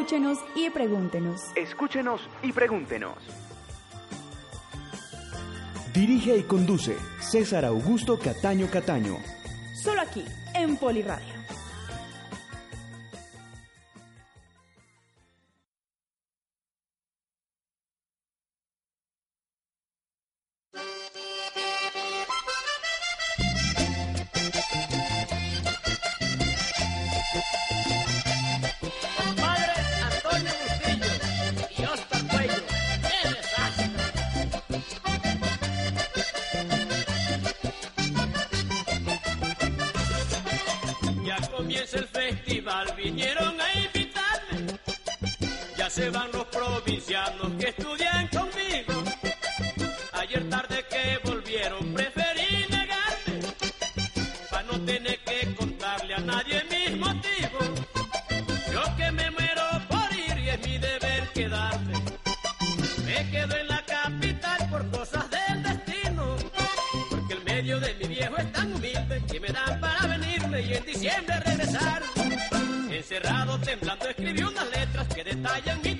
Escúchenos y pregúntenos. Escúchenos y pregúntenos. Dirige y conduce César Augusto Cataño Cataño. Solo aquí, en Poliradio. Comienza el festival, vinieron a invitarme. Ya se van los provincianos que estudian conmigo. Ayer tarde que volvieron, en diciembre regresar. Encerrado, temblando, escribí unas letras que detallan mi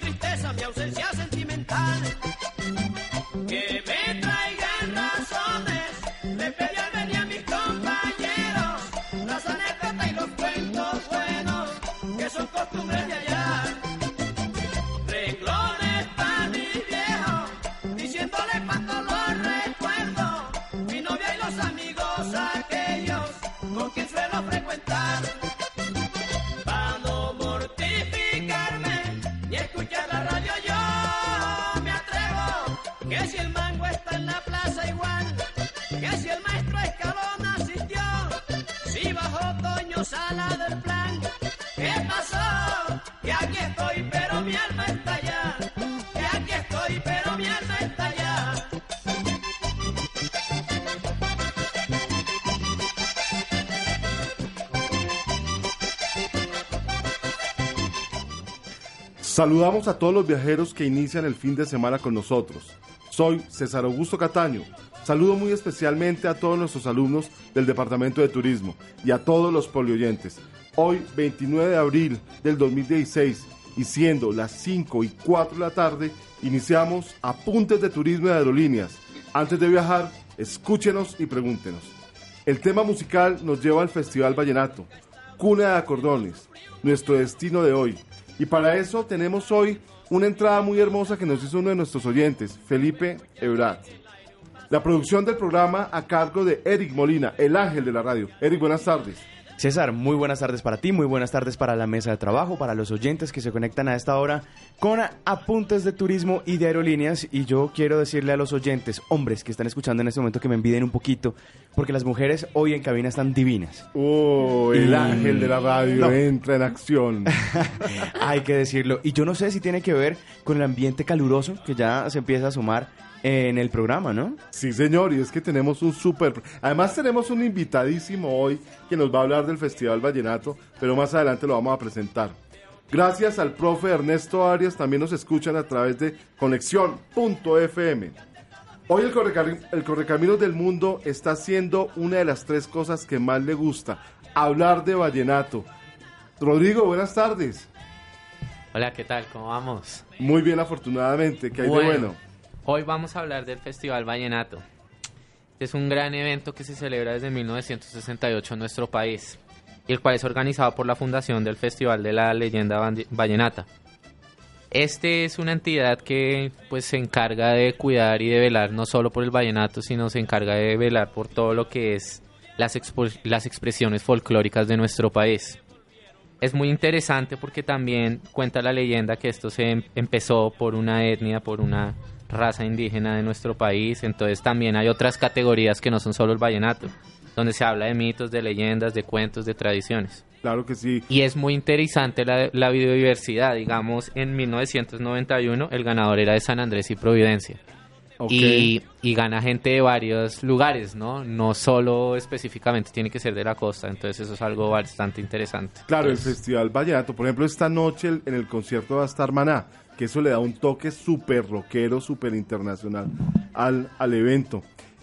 Saludamos a todos los viajeros que inician el fin de semana con nosotros. Soy César Augusto Cataño. Saludo muy especialmente a todos nuestros alumnos del Departamento de Turismo y a todos los polioyentes. Hoy, 29 de abril del 2016, y siendo las 5 y 4 de la tarde, iniciamos Apuntes de Turismo y Aerolíneas. Antes de viajar, escúchenos y pregúntenos. El tema musical nos lleva al Festival Vallenato, cuna de acordones, nuestro destino de hoy. Y para eso tenemos hoy una entrada muy hermosa que nos hizo uno de nuestros oyentes, Felipe Ebrat. La producción del programa a cargo de Eric Molina, el ángel de la radio. Eric, buenas tardes. César, muy buenas tardes para ti, muy buenas tardes para la mesa de trabajo, para los oyentes que se conectan a esta hora con apuntes de turismo y de aerolíneas. Y yo quiero decirle a los oyentes, hombres que están escuchando en este momento, que me envidien un poquito, porque las mujeres hoy en cabina están divinas. Oh, el Y- ángel de la radio No. entra en acción. Hay que decirlo. Y yo no sé si tiene que ver con el ambiente caluroso que ya se empieza a sumar en el programa, ¿no? Sí, señor, y es que tenemos un súper... Además tenemos un invitadísimo hoy que nos va a hablar del Festival Vallenato, pero más adelante lo vamos a presentar. Gracias al profe Ernesto Arias, también nos escuchan a través de conexión.fm. Hoy el, correcami- el Correcaminos del Mundo está haciendo una de las tres cosas que más le gusta, hablar de vallenato. Rodrigo, buenas tardes. Hola, ¿qué tal? ¿Cómo vamos? Muy bien, afortunadamente, que hay de bueno. Hoy vamos a hablar del Festival Vallenato. Es un gran evento que se celebra desde 1968 en nuestro país, y el cual es organizado por la Fundación del Festival de la Leyenda Vallenata. Este es una entidad que pues se encarga de cuidar y de velar no solo por el vallenato, sino se encarga de velar por todo lo que es las, las expresiones folclóricas de nuestro país. Es muy interesante porque también cuenta la leyenda que esto se em- empezó por una etnia, por una raza indígena de nuestro país, entonces también hay otras categorías que no son solo el vallenato, donde se habla de mitos, de leyendas, de cuentos, de tradiciones. Claro que sí. Y es muy interesante la, la biodiversidad. Digamos, en 1991 el ganador era de San Andrés y Providencia. Ok. Y, y gana gente de varios lugares, ¿no? No solo específicamente tiene que ser de la costa. Entonces eso es algo bastante interesante. Claro, el Festival Vallenato, por ejemplo, esta noche en el concierto va a estar Maná, que eso le da un toque súper rockero, súper internacional al, al evento.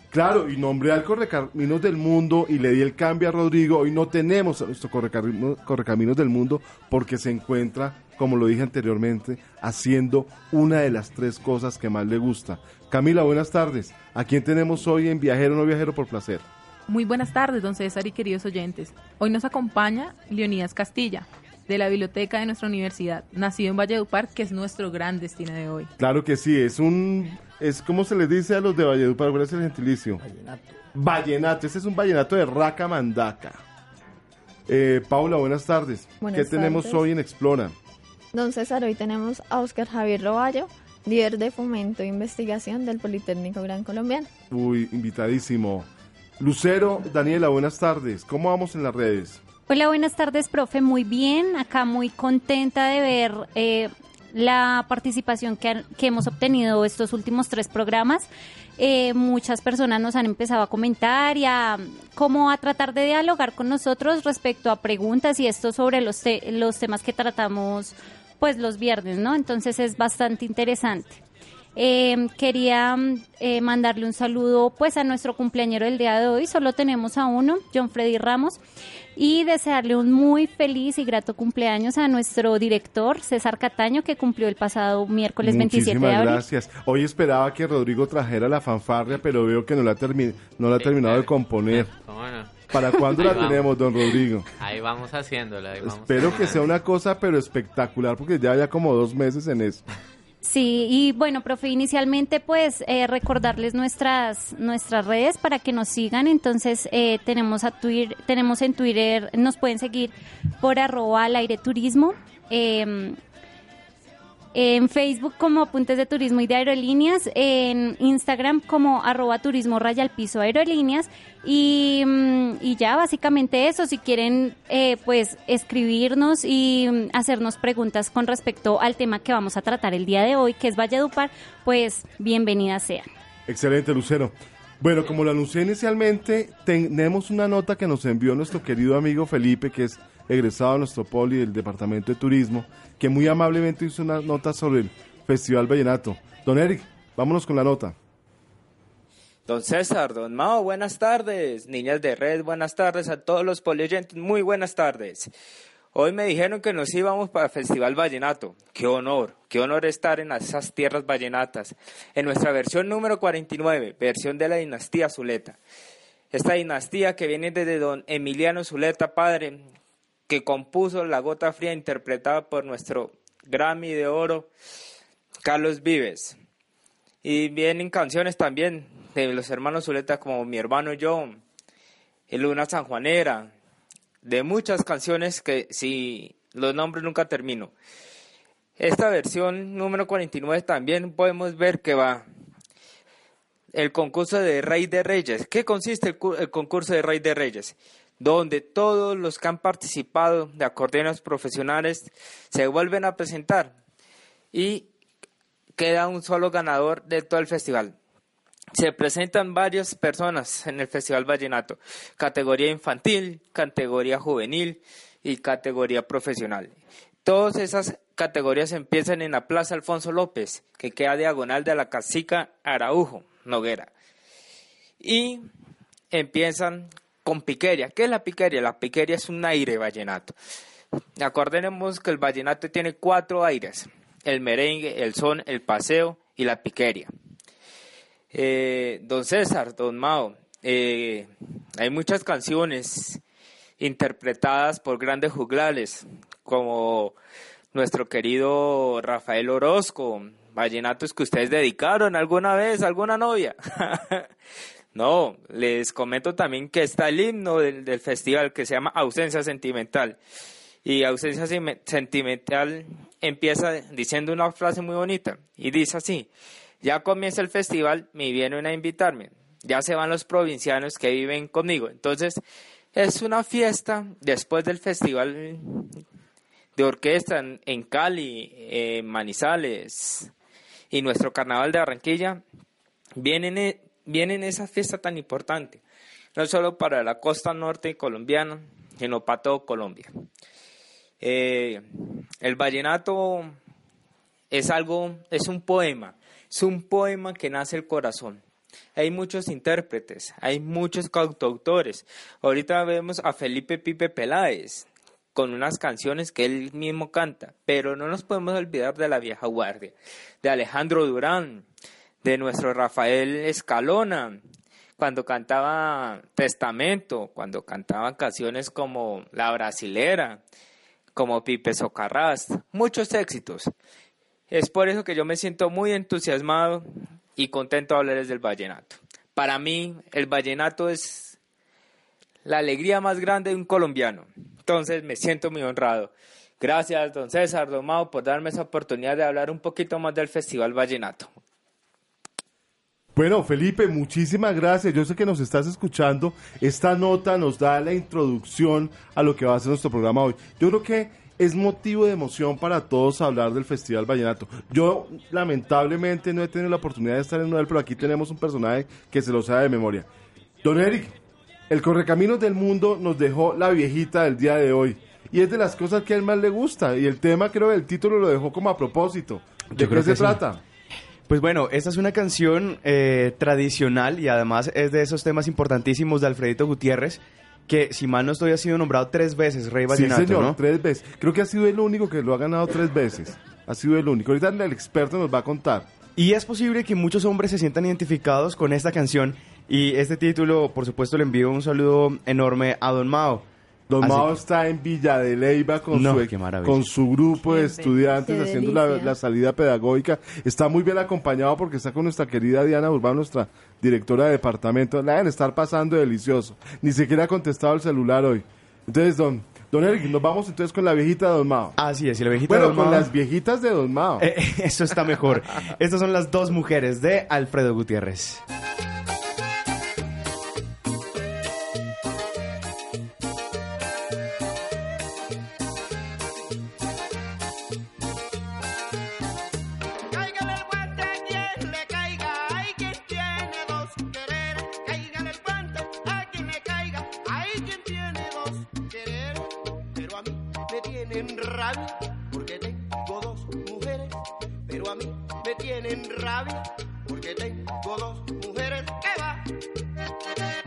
Claro, y nombré al Correcaminos del Mundo y le di el cambio a Rodrigo. Hoy no tenemos a nuestro Correcamino- Correcaminos del Mundo porque se encuentra, como lo dije anteriormente, haciendo una de las tres cosas que más le gusta. Camila, buenas tardes. ¿A quién tenemos hoy en Viajero No Viajero por Placer? Muy buenas tardes, don César y queridos oyentes. Hoy nos acompaña Leonidas Castilla, de la biblioteca de nuestra universidad, nacido en Valledupar, que es nuestro gran destino de hoy. Claro que sí, es un... Es como se les dice a los de Valledupar, ¿cuál es el gentilicio? Vallenato. Vallenato, este es un vallenato de Raca Mandaca. Eh, Paula, buenas tardes. Buenas ¿Qué tenemos hoy en Explora? Don César, hoy tenemos a Oscar Javier Roballo, líder de fomento e investigación del Politécnico Gran Colombiano. Uy, invitadísimo. Lucero, Daniela, buenas tardes. ¿Cómo vamos en las redes? Hola, buenas tardes, profe. Muy bien, acá muy contenta de ver eh, la participación que, han- que hemos obtenido estos últimos tres programas. Eh, muchas personas nos han empezado a comentar y a como a tratar de dialogar con nosotros respecto a preguntas y esto sobre los, te- los temas que tratamos pues los viernes, ¿no? Entonces es bastante interesante. Eh, quería eh, mandarle un saludo pues a nuestro cumpleañero del día de hoy, solo tenemos a uno, John Freddy Ramos, y desearle un muy feliz y grato cumpleaños a nuestro director César Cataño que cumplió el pasado miércoles 27 de Muchísimas abril. gracias. Hoy esperaba que Rodrigo trajera la fanfarria, pero veo que no la, no la ha terminado de componer. ¿Para cuándo Ahí la vamos. tenemos, don Rodrigo? Ahí vamos haciéndola. ahí vamos Espero que sea una cosa, pero espectacular, porque ya ya como dos meses en eso. Sí, y bueno, profe, inicialmente pues eh, recordarles nuestras nuestras redes para que nos sigan. Entonces eh, tenemos a Twitter, tenemos en Twitter, nos pueden seguir por arroba al aire turismo. eh, en Facebook como Apuntes de Turismo y de Aerolíneas, en Instagram como arroba turismo raya al piso aerolíneas y, mm, y ya básicamente eso, si quieren eh, pues escribirnos y mm, hacernos preguntas con respecto al tema que vamos a tratar el día de hoy, que es Valledupar, pues bienvenidas sean. Excelente, Lucero. Bueno, como lo anuncié inicialmente, tenemos una nota que nos envió nuestro querido amigo Felipe, que es egresado de nuestro poli del Departamento de Turismo, que muy amablemente hizo una nota sobre el Festival Vallenato. Don Eric, vámonos con la nota. Don César, don Mao, buenas tardes. Niñas de red, buenas tardes. A todos los polioyentes, muy buenas tardes. Hoy me dijeron que nos íbamos para el Festival Vallenato. Qué honor, qué honor estar en esas tierras vallenatas. En nuestra versión número 49, versión de la dinastía Zuleta. Esta dinastía que viene desde don Emiliano Zuleta, padre, que compuso La Gota Fría, interpretada por nuestro Grammy de Oro, Carlos Vives. Y vienen canciones también de los hermanos Zuleta como Mi hermano yo, y Luna Sanjuanera, de muchas canciones que si los nombres nunca termino. Esta versión número 49 también podemos ver que va el concurso de Rey de Reyes. ¿Qué consiste el, el concurso de Rey de Reyes? Donde todos los que han participado de acordeones profesionales se vuelven a presentar y queda un solo ganador de todo el festival. Se presentan varias personas en el Festival Vallenato, categoría infantil, categoría juvenil y categoría profesional. Todas esas categorías empiezan en la Plaza Alfonso López, que queda diagonal de la Casica Araujo, Noguera. Y empiezan con piqueria. ¿Qué es la piqueria? La piqueria es un aire vallenato. Acordemos que el vallenato tiene cuatro aires, el merengue, el son, el paseo y la piqueria. Eh, don César, don Mao, eh, hay muchas canciones interpretadas por grandes juglares, como nuestro querido Rafael Orozco, vallenatos que ustedes dedicaron alguna vez alguna novia. no, les comento también que está el himno del, del festival que se llama Ausencia Sentimental. Y Ausencia Sentimental empieza diciendo una frase muy bonita y dice así, ya comienza el festival, me vienen a invitarme, ya se van los provincianos que viven conmigo. Entonces, Es una fiesta después del festival de orquesta en, en Cali, en Manizales y nuestro carnaval de Barranquilla. Vienen, vienen esa fiesta tan importante, no solo para la costa norte colombiana, sino para todo Colombia. Eh, el vallenato es algo, es un poema, es un poema que nace el corazón. Hay muchos intérpretes, hay muchos cantautores. Ahorita vemos a Felipe Pipe Peláez con unas canciones que él mismo canta, pero no nos podemos olvidar de la vieja guardia, de Alejandro Durán, de nuestro Rafael Escalona, cuando cantaba Testamento, cuando cantaban canciones como La Brasilera, como Pipe Socarrás, muchos éxitos. Es por eso que yo me siento muy entusiasmado y contento de hablarles del vallenato. Para mí, el vallenato es la alegría más grande de un colombiano. Entonces, me siento muy honrado. Gracias, don César, don Mau, por darme esa oportunidad de hablar un poquito más del Festival Vallenato. Bueno, Felipe, muchísimas gracias. Yo sé que nos estás escuchando. Esta nota nos da la introducción a lo que va a ser nuestro programa hoy. Yo creo que es motivo de emoción para todos hablar del Festival Vallenato. Yo, lamentablemente, no he tenido la oportunidad de estar en uno, pero aquí tenemos un personaje que se lo sabe de memoria. Don Eric, el Correcaminos del Mundo nos dejó la viejita del día de hoy. Y es de las cosas que a él más le gusta. Y el tema, creo, el título lo dejó como a propósito. ¿De Yo creo qué se que sí. Pues bueno, esta es una canción eh, tradicional y además es de esos temas importantísimos de Alfredito Gutiérrez, que si mal no estoy ha sido nombrado tres veces Rey Vallenato, sí, señor, ¿no? tres veces. Creo que ha sido el único que lo ha ganado tres veces. Ha sido el único. Ahorita el experto nos va a contar. Y es posible que muchos hombres se sientan identificados con esta canción y este título, por supuesto, le envío un saludo enorme a Don Mao. Don Así Mao que- está en Villa de Leyva con, No, su, con su grupo de estudiantes haciendo la, salida pedagógica. Está muy bien acompañado porque está con nuestra querida Diana Urbano, nuestra directora de departamento. La deben estar pasando delicioso. Ni siquiera ha contestado el celular hoy. Entonces, don, don Eric, nos vamos entonces con la viejita de Don Mao. Así es, y la viejita bueno, de Don con Mao- las viejitas de Don Mao. Eh, eso está mejor. Estas son las dos mujeres de Alfredo Gutiérrez. Tienen rabia porque tengo dos mujeres. Pero a mí me tienen rabia porque tengo dos mujeres. ¿Qué va?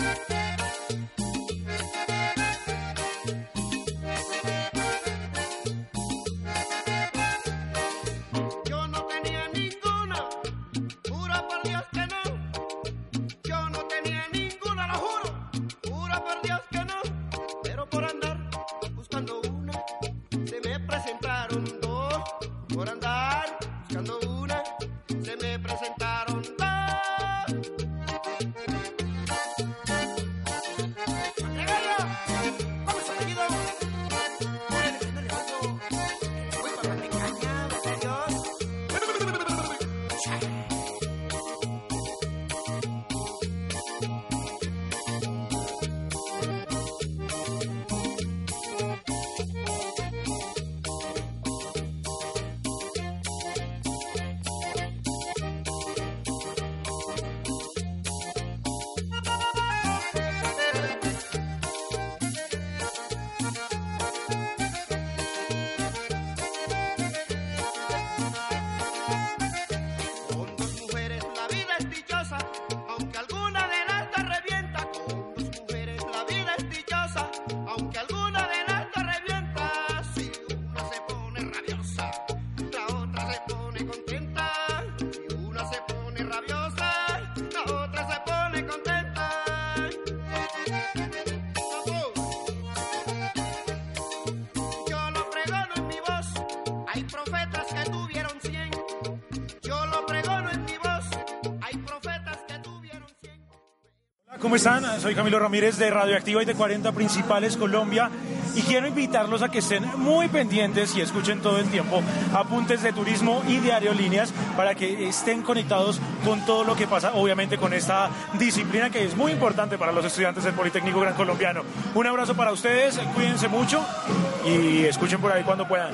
¿Cómo están? Soy Camilo Ramírez de Radioactiva y de 40 Principales Colombia y quiero invitarlos a que estén muy pendientes y escuchen todo el tiempo apuntes de turismo y de aerolíneas para que estén conectados con todo lo que pasa, obviamente con esta disciplina que es muy importante para los estudiantes del Politécnico Gran Colombiano. Un abrazo para ustedes, cuídense mucho y escuchen por ahí cuando puedan.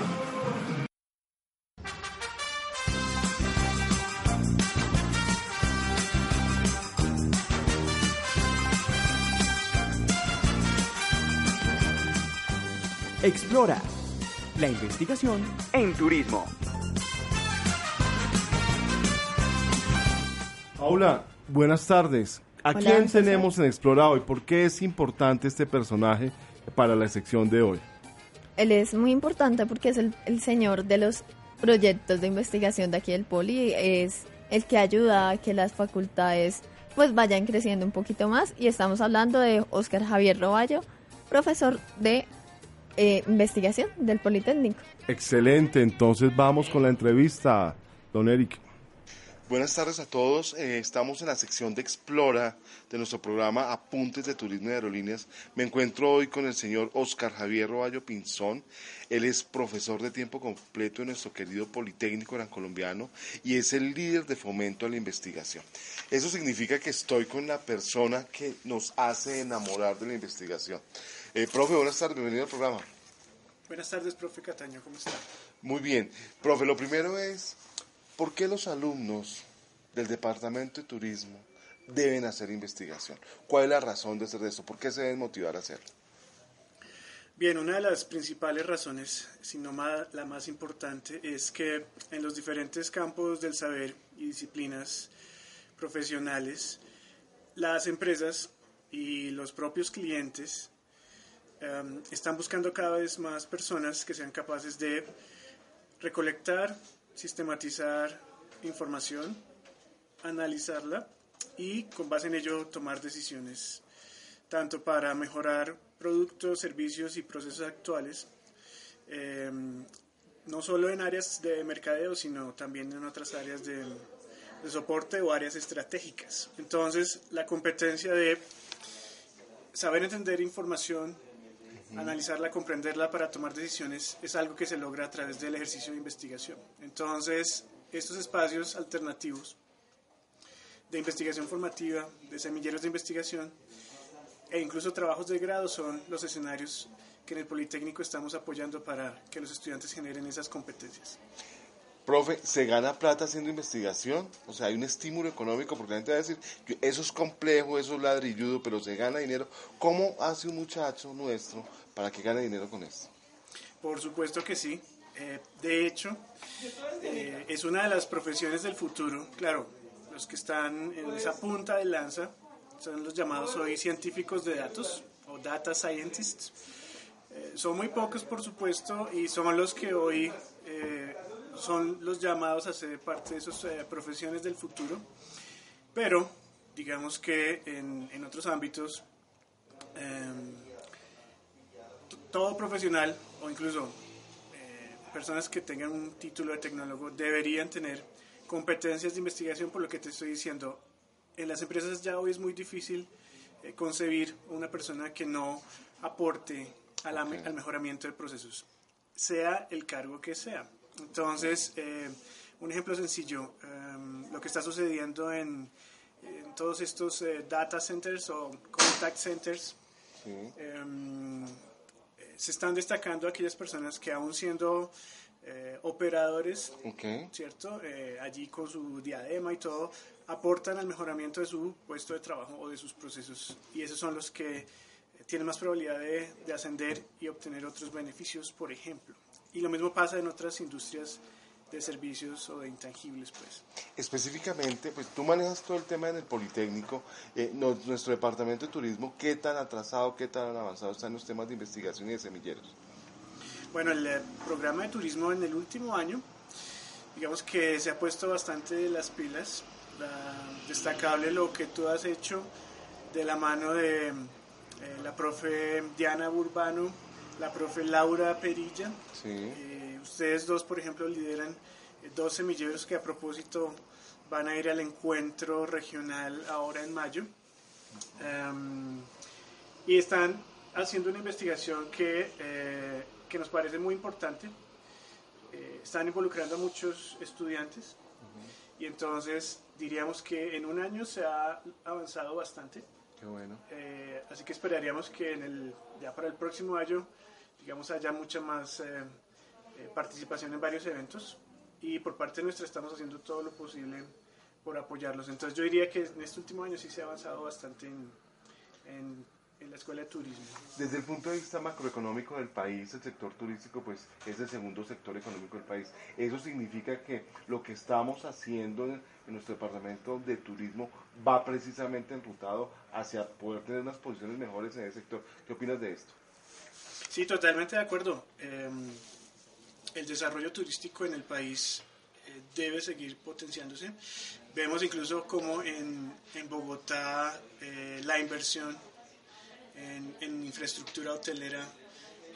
Explora la investigación en turismo. Paula, buenas tardes. ¿A Hola, quién tenemos en Explora hoy? ¿Por qué es importante este personaje para la sección de hoy? Él es muy importante porque es el, el señor de los proyectos de investigación de aquí del Poli. Es el que ayuda a que las facultades pues vayan creciendo un poquito más. Y estamos hablando de Oscar Javier Roballo, profesor de eh, investigación del Politécnico. Excelente, entonces vamos con la entrevista, don Eric. Buenas tardes a todos. Eh, estamos en la sección de Explora de nuestro programa Apuntes de Turismo y Aerolíneas. Me encuentro hoy con el señor Oscar Javier Roballo Pinzón. Él es profesor de tiempo completo en nuestro querido Politécnico Gran Colombiano y es el líder de fomento a la investigación. Eso significa que estoy con la persona que nos hace enamorar de la investigación. Eh, profe, buenas tardes, bienvenido al programa. Buenas tardes, profe Cataño, ¿cómo está? Muy bien. Profe, lo primero es, ¿por qué los alumnos del Departamento de Turismo deben hacer investigación? ¿Cuál es la razón de hacer esto? ¿Por qué se deben motivar a hacerlo? Bien, una de las principales razones, si no la más importante, es que en los diferentes campos del saber y disciplinas profesionales, las empresas y los propios clientes em, están buscando cada vez más personas que sean capaces de recolectar, sistematizar información, analizarla y con base en ello tomar decisiones tanto para mejorar productos, servicios y procesos actuales, eh, no solo en áreas de mercadeo, sino también en otras áreas de soporte o áreas estratégicas. Entonces, la competencia de saber entender información, analizarla, comprenderla para tomar decisiones es algo que se logra a través del ejercicio de investigación. Entonces, estos espacios alternativos de investigación formativa, de semilleros de investigación e incluso trabajos de grado son los escenarios que en el Politécnico estamos apoyando para que los estudiantes generen esas competencias. Profe, ¿se gana plata haciendo investigación? O sea, hay un estímulo económico, porque la gente va a decir, "Yo- eso es complejo, eso es ladrilludo, pero se gana dinero. ¿Cómo hace un muchacho nuestro para que gane dinero con esto? Por supuesto que sí. Eh, de hecho, eh, es una de las profesiones del futuro. Claro, los que están en esa punta de lanza son los llamados hoy científicos de datos o data scientists. Eh, son muy pocos, por supuesto, y son los que hoy son los llamados a ser parte de esas profesiones del futuro. Pero, digamos que en, en otros ámbitos, em, todo profesional o incluso eh, personas que tengan un título de tecnólogo deberían tener competencias de investigación por lo que te estoy diciendo. En las empresas ya hoy es muy difícil eh, concebir una persona que no aporte a la me- al mejoramiento de procesos, sea el cargo que sea. Entonces, eh, un ejemplo sencillo, em, lo que está sucediendo en, en todos estos eh, data centers o contact centers, em, eh, se están destacando aquellas personas que aún siendo eh, operadores. ¿cierto? Eh, allí con su diadema y todo, aportan al mejoramiento de su puesto de trabajo o de sus procesos. Y esos son los que eh, tienen más probabilidad de, de ascender y obtener otros beneficios, por ejemplo. Y lo mismo pasa en otras industrias de servicios o de intangibles, pues. Específicamente, pues tú manejas todo el tema en el Politécnico, eh, no- nuestro departamento de turismo, ¿qué tan atrasado, qué tan avanzado están los temas de investigación y de semilleros? Bueno, el eh, programa de turismo en el último año, digamos que se ha puesto bastante las pilas. La- destacable lo que tú has hecho de la mano de eh, la profe Diana Burbano, la profe Laura Perilla. Sí. Ustedes dos, por ejemplo, lideran dos semilleros que a propósito van a ir al encuentro regional ahora en mayo. Em, y están haciendo una investigación que, eh, que nos parece muy importante. Eh, están involucrando a muchos estudiantes y entonces diríamos que en un año se ha avanzado bastante. Qué bueno. Eh, así que esperaríamos que en el, ya para el próximo año, digamos, haya mucha más eh, participación en varios eventos y por parte nuestra estamos haciendo todo lo posible por apoyarlos. Entonces yo diría que en este último año sí se ha avanzado bastante en, en, en la Escuela de Turismo. Desde el punto de vista macroeconómico del país, el sector turístico pues es el segundo sector económico del país. Eso significa que lo que estamos haciendo en, en nuestro departamento de turismo va precisamente enrutado hacia poder tener unas posiciones mejores en ese sector. ¿Qué opinas de esto? Sí, totalmente de acuerdo. Eh, el desarrollo turístico en el país eh, debe seguir potenciándose. Vemos incluso como en, en Bogotá eh, la inversión en, en infraestructura hotelera,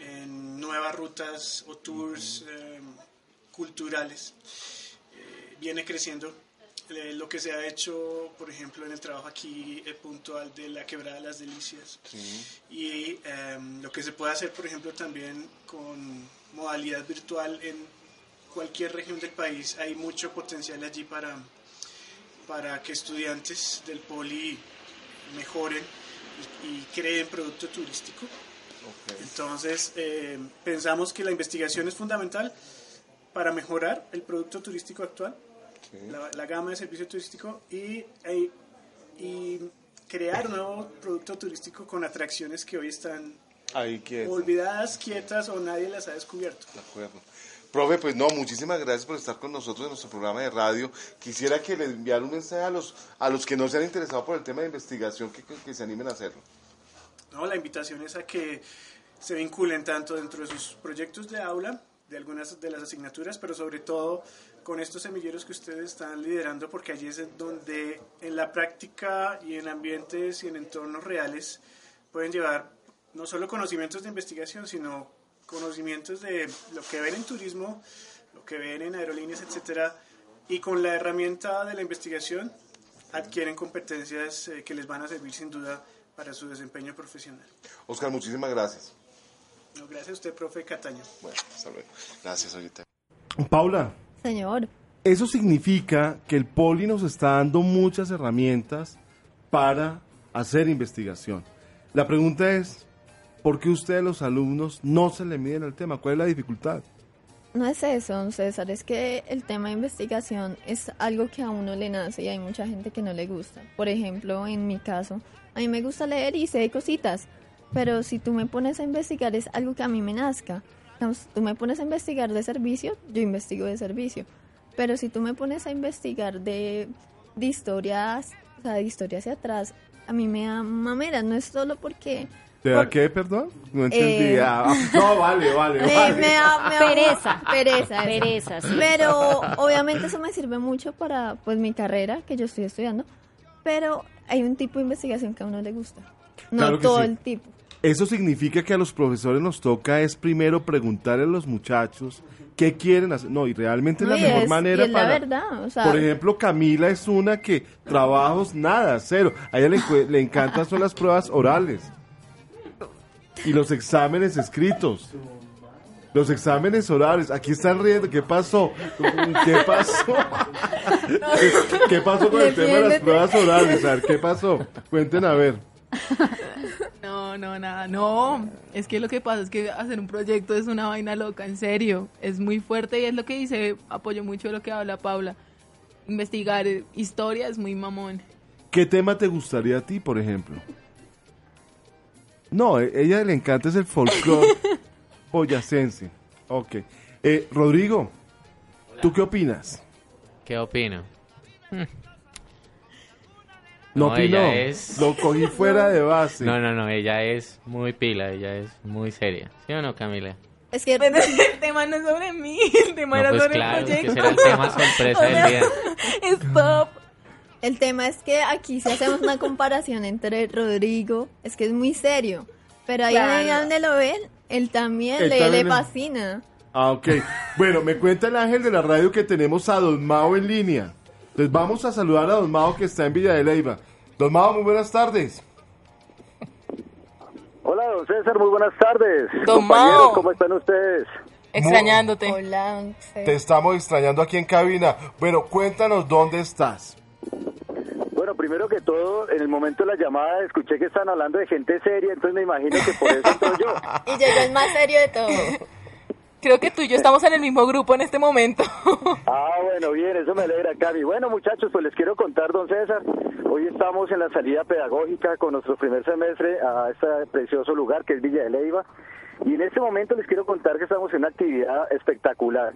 en nuevas rutas o tours eh, culturales, eh, viene creciendo. Eh, lo que se ha hecho, por ejemplo, en el trabajo aquí eh, puntual de la quebrada de las delicias, y em, lo que se puede hacer, por ejemplo, también con modalidad virtual en cualquier región del país. Hay mucho potencial allí para, para que estudiantes del poli mejoren y, y creen producto turístico. Entonces, eh, pensamos que la investigación es fundamental para mejorar el producto turístico actual, la, la gama de servicio turístico y, e- y crear un nuevo producto turístico con atracciones que hoy están Ahí quieto. olvidadas, quietas o nadie las ha descubierto. De acuerdo. Profe, pues no, muchísimas gracias por estar con nosotros en nuestro programa de radio. Quisiera que le enviara un mensaje a los, a los que no se han interesado por el tema de investigación, que, que- que se animen a hacerlo. ¿no? La invitación es a que se vinculen tanto dentro de sus proyectos de aula, de algunas de las asignaturas, pero sobre todo con estos semilleros que ustedes están liderando, porque allí es donde en la práctica y en ambientes y en entornos reales pueden llevar no solo conocimientos de investigación, sino conocimientos de lo que ven en turismo, lo que ven en aerolíneas, etcétera, y con la herramienta de la investigación adquieren competencias eh, que les van a servir sin duda para su desempeño profesional. Oscar, muchísimas gracias. No, gracias a usted, profe Cataño. Bueno, hasta luego. Gracias, ahorita. Paula, Señor, eso significa que el Poli nos está dando muchas herramientas para hacer investigación. La pregunta es, ¿por qué ustedes los alumnos no se le miden el tema? ¿Cuál es la dificultad? no es eso, César, es que el tema de investigación es algo que a uno le nace y hay mucha gente que no le gusta. Por ejemplo, en mi caso, a mí me gusta leer y sé cositas, pero si tú me pones a investigar es algo que a mí me nazca. Digamos, tú me pones a investigar de servicio, yo investigo de servicio. Pero si tú me pones a investigar de, de historias, o sea, de historia hacia atrás, a mí me da mamera, no es solo porque... ¿Te da qué, perdón? No entendí. Eh, Ah, no, vale, vale, me, vale. me da- me da Pereza. Pereza. Pereza, sí. Pero obviamente eso me sirve mucho para pues mi carrera que yo estoy estudiando. Pero hay un tipo de investigación que a uno le gusta. No Claro todo sí. el tipo. Eso significa que a los profesores nos toca es primero preguntarle a los muchachos qué quieren hacer. No, y realmente es No, la y mejor es- manera y es la verdad, o sea- Por ejemplo, Camila es una que trabajos nada, cero. A ella le, le encantan son las pruebas orales. Y los exámenes escritos. Los exámenes orales. Aquí están riendo. ¿Qué pasó? ¿Qué pasó? ¿Qué, qué pasó con el tema de las pruebas orales? A ver, ¿qué pasó? Cuenten a ver. No, no, nada, no. Es que lo que pasa es que hacer un proyecto es una vaina loca, en serio. Es muy fuerte y es lo que dice, apoyo mucho lo que habla Paula. Investigar historia es muy mamón. ¿Qué tema te gustaría a ti, por ejemplo? No, e- ella le encanta es el folclore boyacense. Ok. Eh, Rodrigo, ¿tú qué opinas? ¿Qué opino? Hmm. No, No, ella es- Lo cogí fuera de base. No, no, no, ella es muy pila, ella es muy seria. ¿Sí o no, Camila? Es que el tema no es sobre mí, el tema No, era pues sobre claro, el que proyecto. será el tema sorpresa del día. Stop. El tema es que aquí si hacemos una comparación entre Rodrigo, es que es muy serio. Pero ahí Claro. donde lo ven, él también Él le, también le fascina. Ah, ok. Bueno, me cuenta el ángel de la radio que tenemos a Don Mao en línea. Entonces vamos a saludar a Don Mao que está en Villa de Leyva. Don Mao, muy buenas tardes. Hola, don César, muy buenas tardes. Don Compañeros, Mao. ¿cómo están ustedes? Extrañándote. Hola, Te estamos extrañando aquí en cabina. Bueno, cuéntanos dónde estás. Bueno, primero que todo, en el momento de la llamada escuché que estaban hablando de gente seria, entonces me imagino que por eso estoy yo. Y llegó el más serio de todos. Creo que tú y yo estamos en el mismo grupo en este momento. Ah, bueno, bien, eso me alegra, Cami. Bueno, muchachos, pues les quiero contar, don César. Hoy estamos en la salida pedagógica con nuestro primer semestre a este precioso lugar que es Villa de Leiva. Y en este momento les quiero contar que estamos en una actividad espectacular.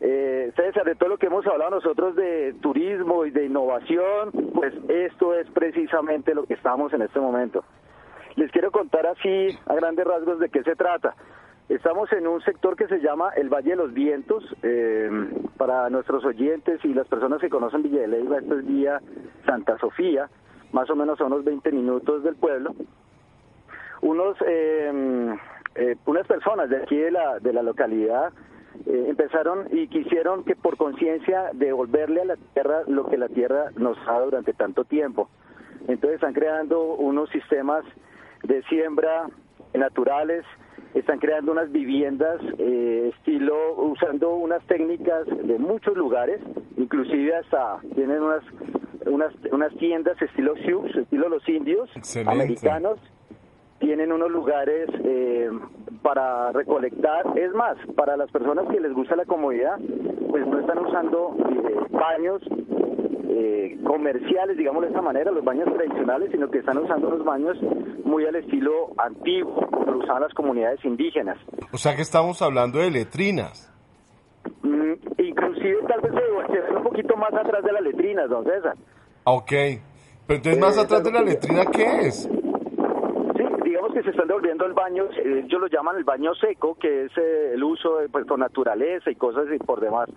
Eh, César, de todo lo que hemos hablado nosotros de turismo y de innovación, pues esto es precisamente lo que estamos en este momento. Les quiero contar así, a grandes rasgos, de qué se trata. Estamos en un sector que se llama el Valle de los Vientos. eh, para nuestros oyentes y las personas que conocen Villa de Leyva, esto es Vía Santa Sofía, más o menos a unos 20 minutos del pueblo. Unos, eh, eh, unas personas de aquí de la, de la localidad eh, empezaron y quisieron que por conciencia devolverle a la tierra lo que la tierra nos ha dado durante tanto tiempo. Entonces están creando unos sistemas de siembra naturales, están creando unas viviendas eh, estilo, usando unas técnicas de muchos lugares, inclusive hasta tienen unas unas, unas tiendas estilo Sioux, estilo los indios Excelente. americanos, tienen unos lugares eh, para recolectar. Es más, para las personas que les gusta la comodidad, pues no están usando eh, baños eh, comerciales, digamos de esta manera, los baños tradicionales, sino que están usando unos baños muy al estilo antiguo, lo usaban las comunidades indígenas. O sea que estamos hablando de letrinas. Mm, inclusive tal vez se un poquito más atrás de las letrinas, don César. Ah, Ok. Pero entonces más Eh, atrás de la letrina, ¿qué es? Se están devolviendo el baño, eh, ellos lo llaman el baño seco, que es eh, el uso de, pues, con naturaleza y cosas y por demás.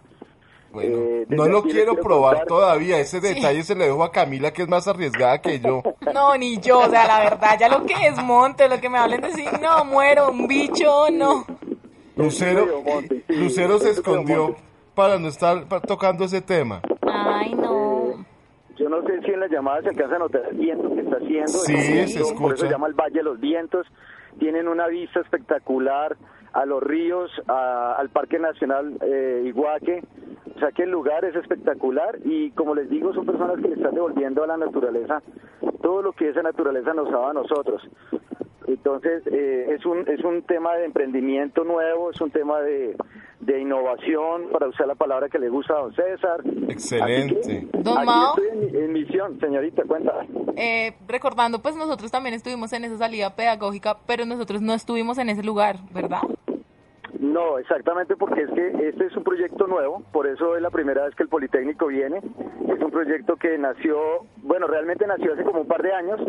Eh, No lo quiero probar contar- todavía. Ese detalle se le dejo a Camila, que es más arriesgada que yo. No, ni yo, o sea, la verdad, ya lo que es monte, lo que me hablen de sí, no, muero, un bicho, no. Lucero, sí, Lucero se escondió para no estar tocando ese tema. Ay, no. Yo no sé si en la llamada se alcanza a notar el viento que está haciendo. Sí, viento, se Por eso escucha. se llama el Valle de los Vientos. Tienen una vista espectacular a los ríos, a- al Parque Nacional eh, Iguaque. O sea que el lugar es espectacular y como les digo, son personas que le están devolviendo a la naturaleza todo lo que esa naturaleza nos daba a nosotros. Entonces, eh, es, un, es un tema de emprendimiento nuevo, es un tema de, de innovación, para usar la palabra que le gusta a don César. Excelente. Don Mao. estoy en, mi- en misión, señorita, cuéntame. Eh, recordando, pues nosotros también estuvimos en esa salida pedagógica, pero nosotros no estuvimos en ese lugar, ¿verdad? No, exactamente porque es que este es un proyecto nuevo, por eso es la primera vez que el Politécnico viene. Es un proyecto que nació, bueno, realmente nació hace como un par de años,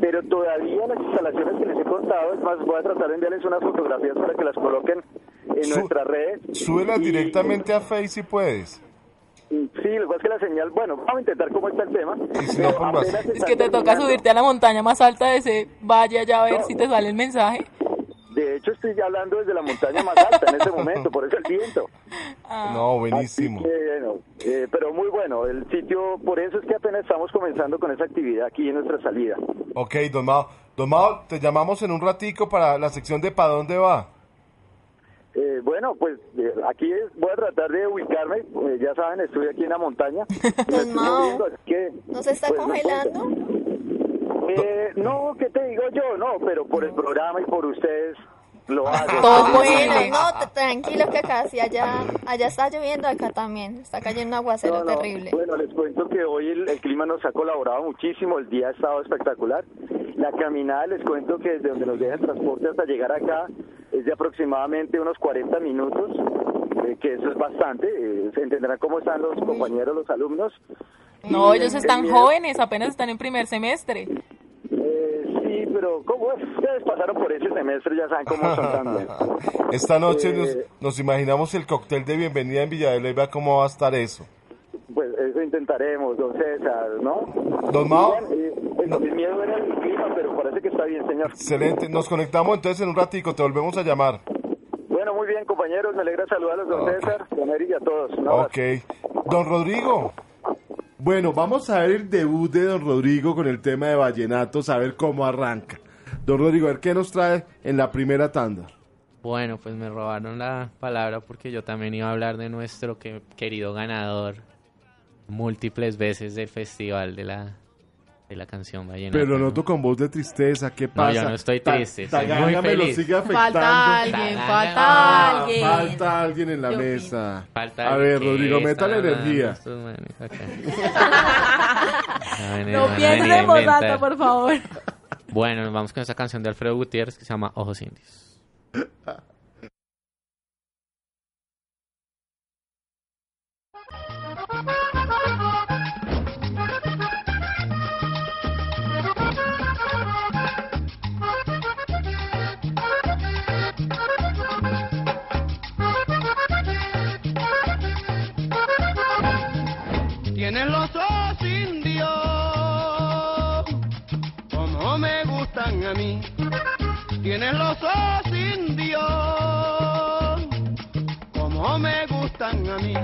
pero todavía las instalaciones que les he contado, es más, voy a tratar de enviarles unas fotografías para que las coloquen en Su- nuestras redes. Súbelas Y- directamente a Face si puedes. Sí, lo que pasa es que la señal, bueno, vamos a intentar cómo está el tema. Y si no. Es que te toca subirte a la montaña más alta de ese valle allá a ver No. si te sale el mensaje. De hecho, estoy ya hablando desde la montaña más alta en este momento, por eso el viento. No, buenísimo. Así que, bueno, eh, pero muy bueno, el sitio, por eso es que apenas estamos comenzando con esa actividad aquí en nuestra salida. Ok, don Mao. Don Mao, te llamamos en un ratico para la sección de ¿para dónde va? Eh, bueno, pues eh, aquí es- voy a tratar de ubicarme, eh, ya saben, estoy aquí en la montaña. Estoy Mao, moviendo, así que, ¿No se está pues, no congelando? Eh, no, ¿qué te digo yo? No, pero por el programa y por ustedes lo hago. Todo es Bueno, no, t- tranquilo que acá sí, allá, allá está lloviendo, acá también. Está cayendo aguacero No, no, terrible. Bueno, les cuento que hoy el, el clima nos ha colaborado muchísimo, el día ha estado espectacular. La caminada, les cuento que desde donde nos deja el transporte hasta llegar acá es de aproximadamente unos 40 minutos, eh, que eso es bastante. eh, se entenderán cómo están los compañeros, los alumnos. No, Y ellos el- están jóvenes, apenas están en primer semestre. Pero como ustedes pasaron por ese semestre, ya saben cómo son también. Esta noche Eh, nos, nos imaginamos el cóctel de bienvenida en Villa de Leyva, cómo va a estar eso. Pues eso intentaremos, don César, ¿no? Don Mao. Eh, el, el miedo era el clima, pero parece que está bien, señor. Excelente. Nos conectamos entonces en un ratico, te volvemos a llamar. Bueno, muy bien, compañeros. Me alegra saludarlos, don César, don Eric y a todos. Ok. Don Rodrigo. Bueno, vamos a ver el debut de don Rodrigo con el tema de vallenatos, a ver cómo arranca. Don Rodrigo, a ver, ¿qué nos trae en la primera tanda? Bueno, pues me robaron la palabra porque yo también iba a hablar de nuestro que- querido ganador múltiples veces del festival de la de la canción vallenata. Pero noto con voz de tristeza, ¿qué No, pasa? yo no estoy Ta- triste, estoy Taganga muy me lo feliz. sigue afectando. Falta alguien, falta Ah, alguien. Falta alguien en la Yo mesa. Falta a ver. Rodrigo, ¿Qué meta la energía. No a en voz inventar. alta, por favor. Bueno, vamos con esta canción de Alfredo Gutiérrez que se llama Ojos Indios. a mí. Tienes los ojos indios, como me gustan a mí.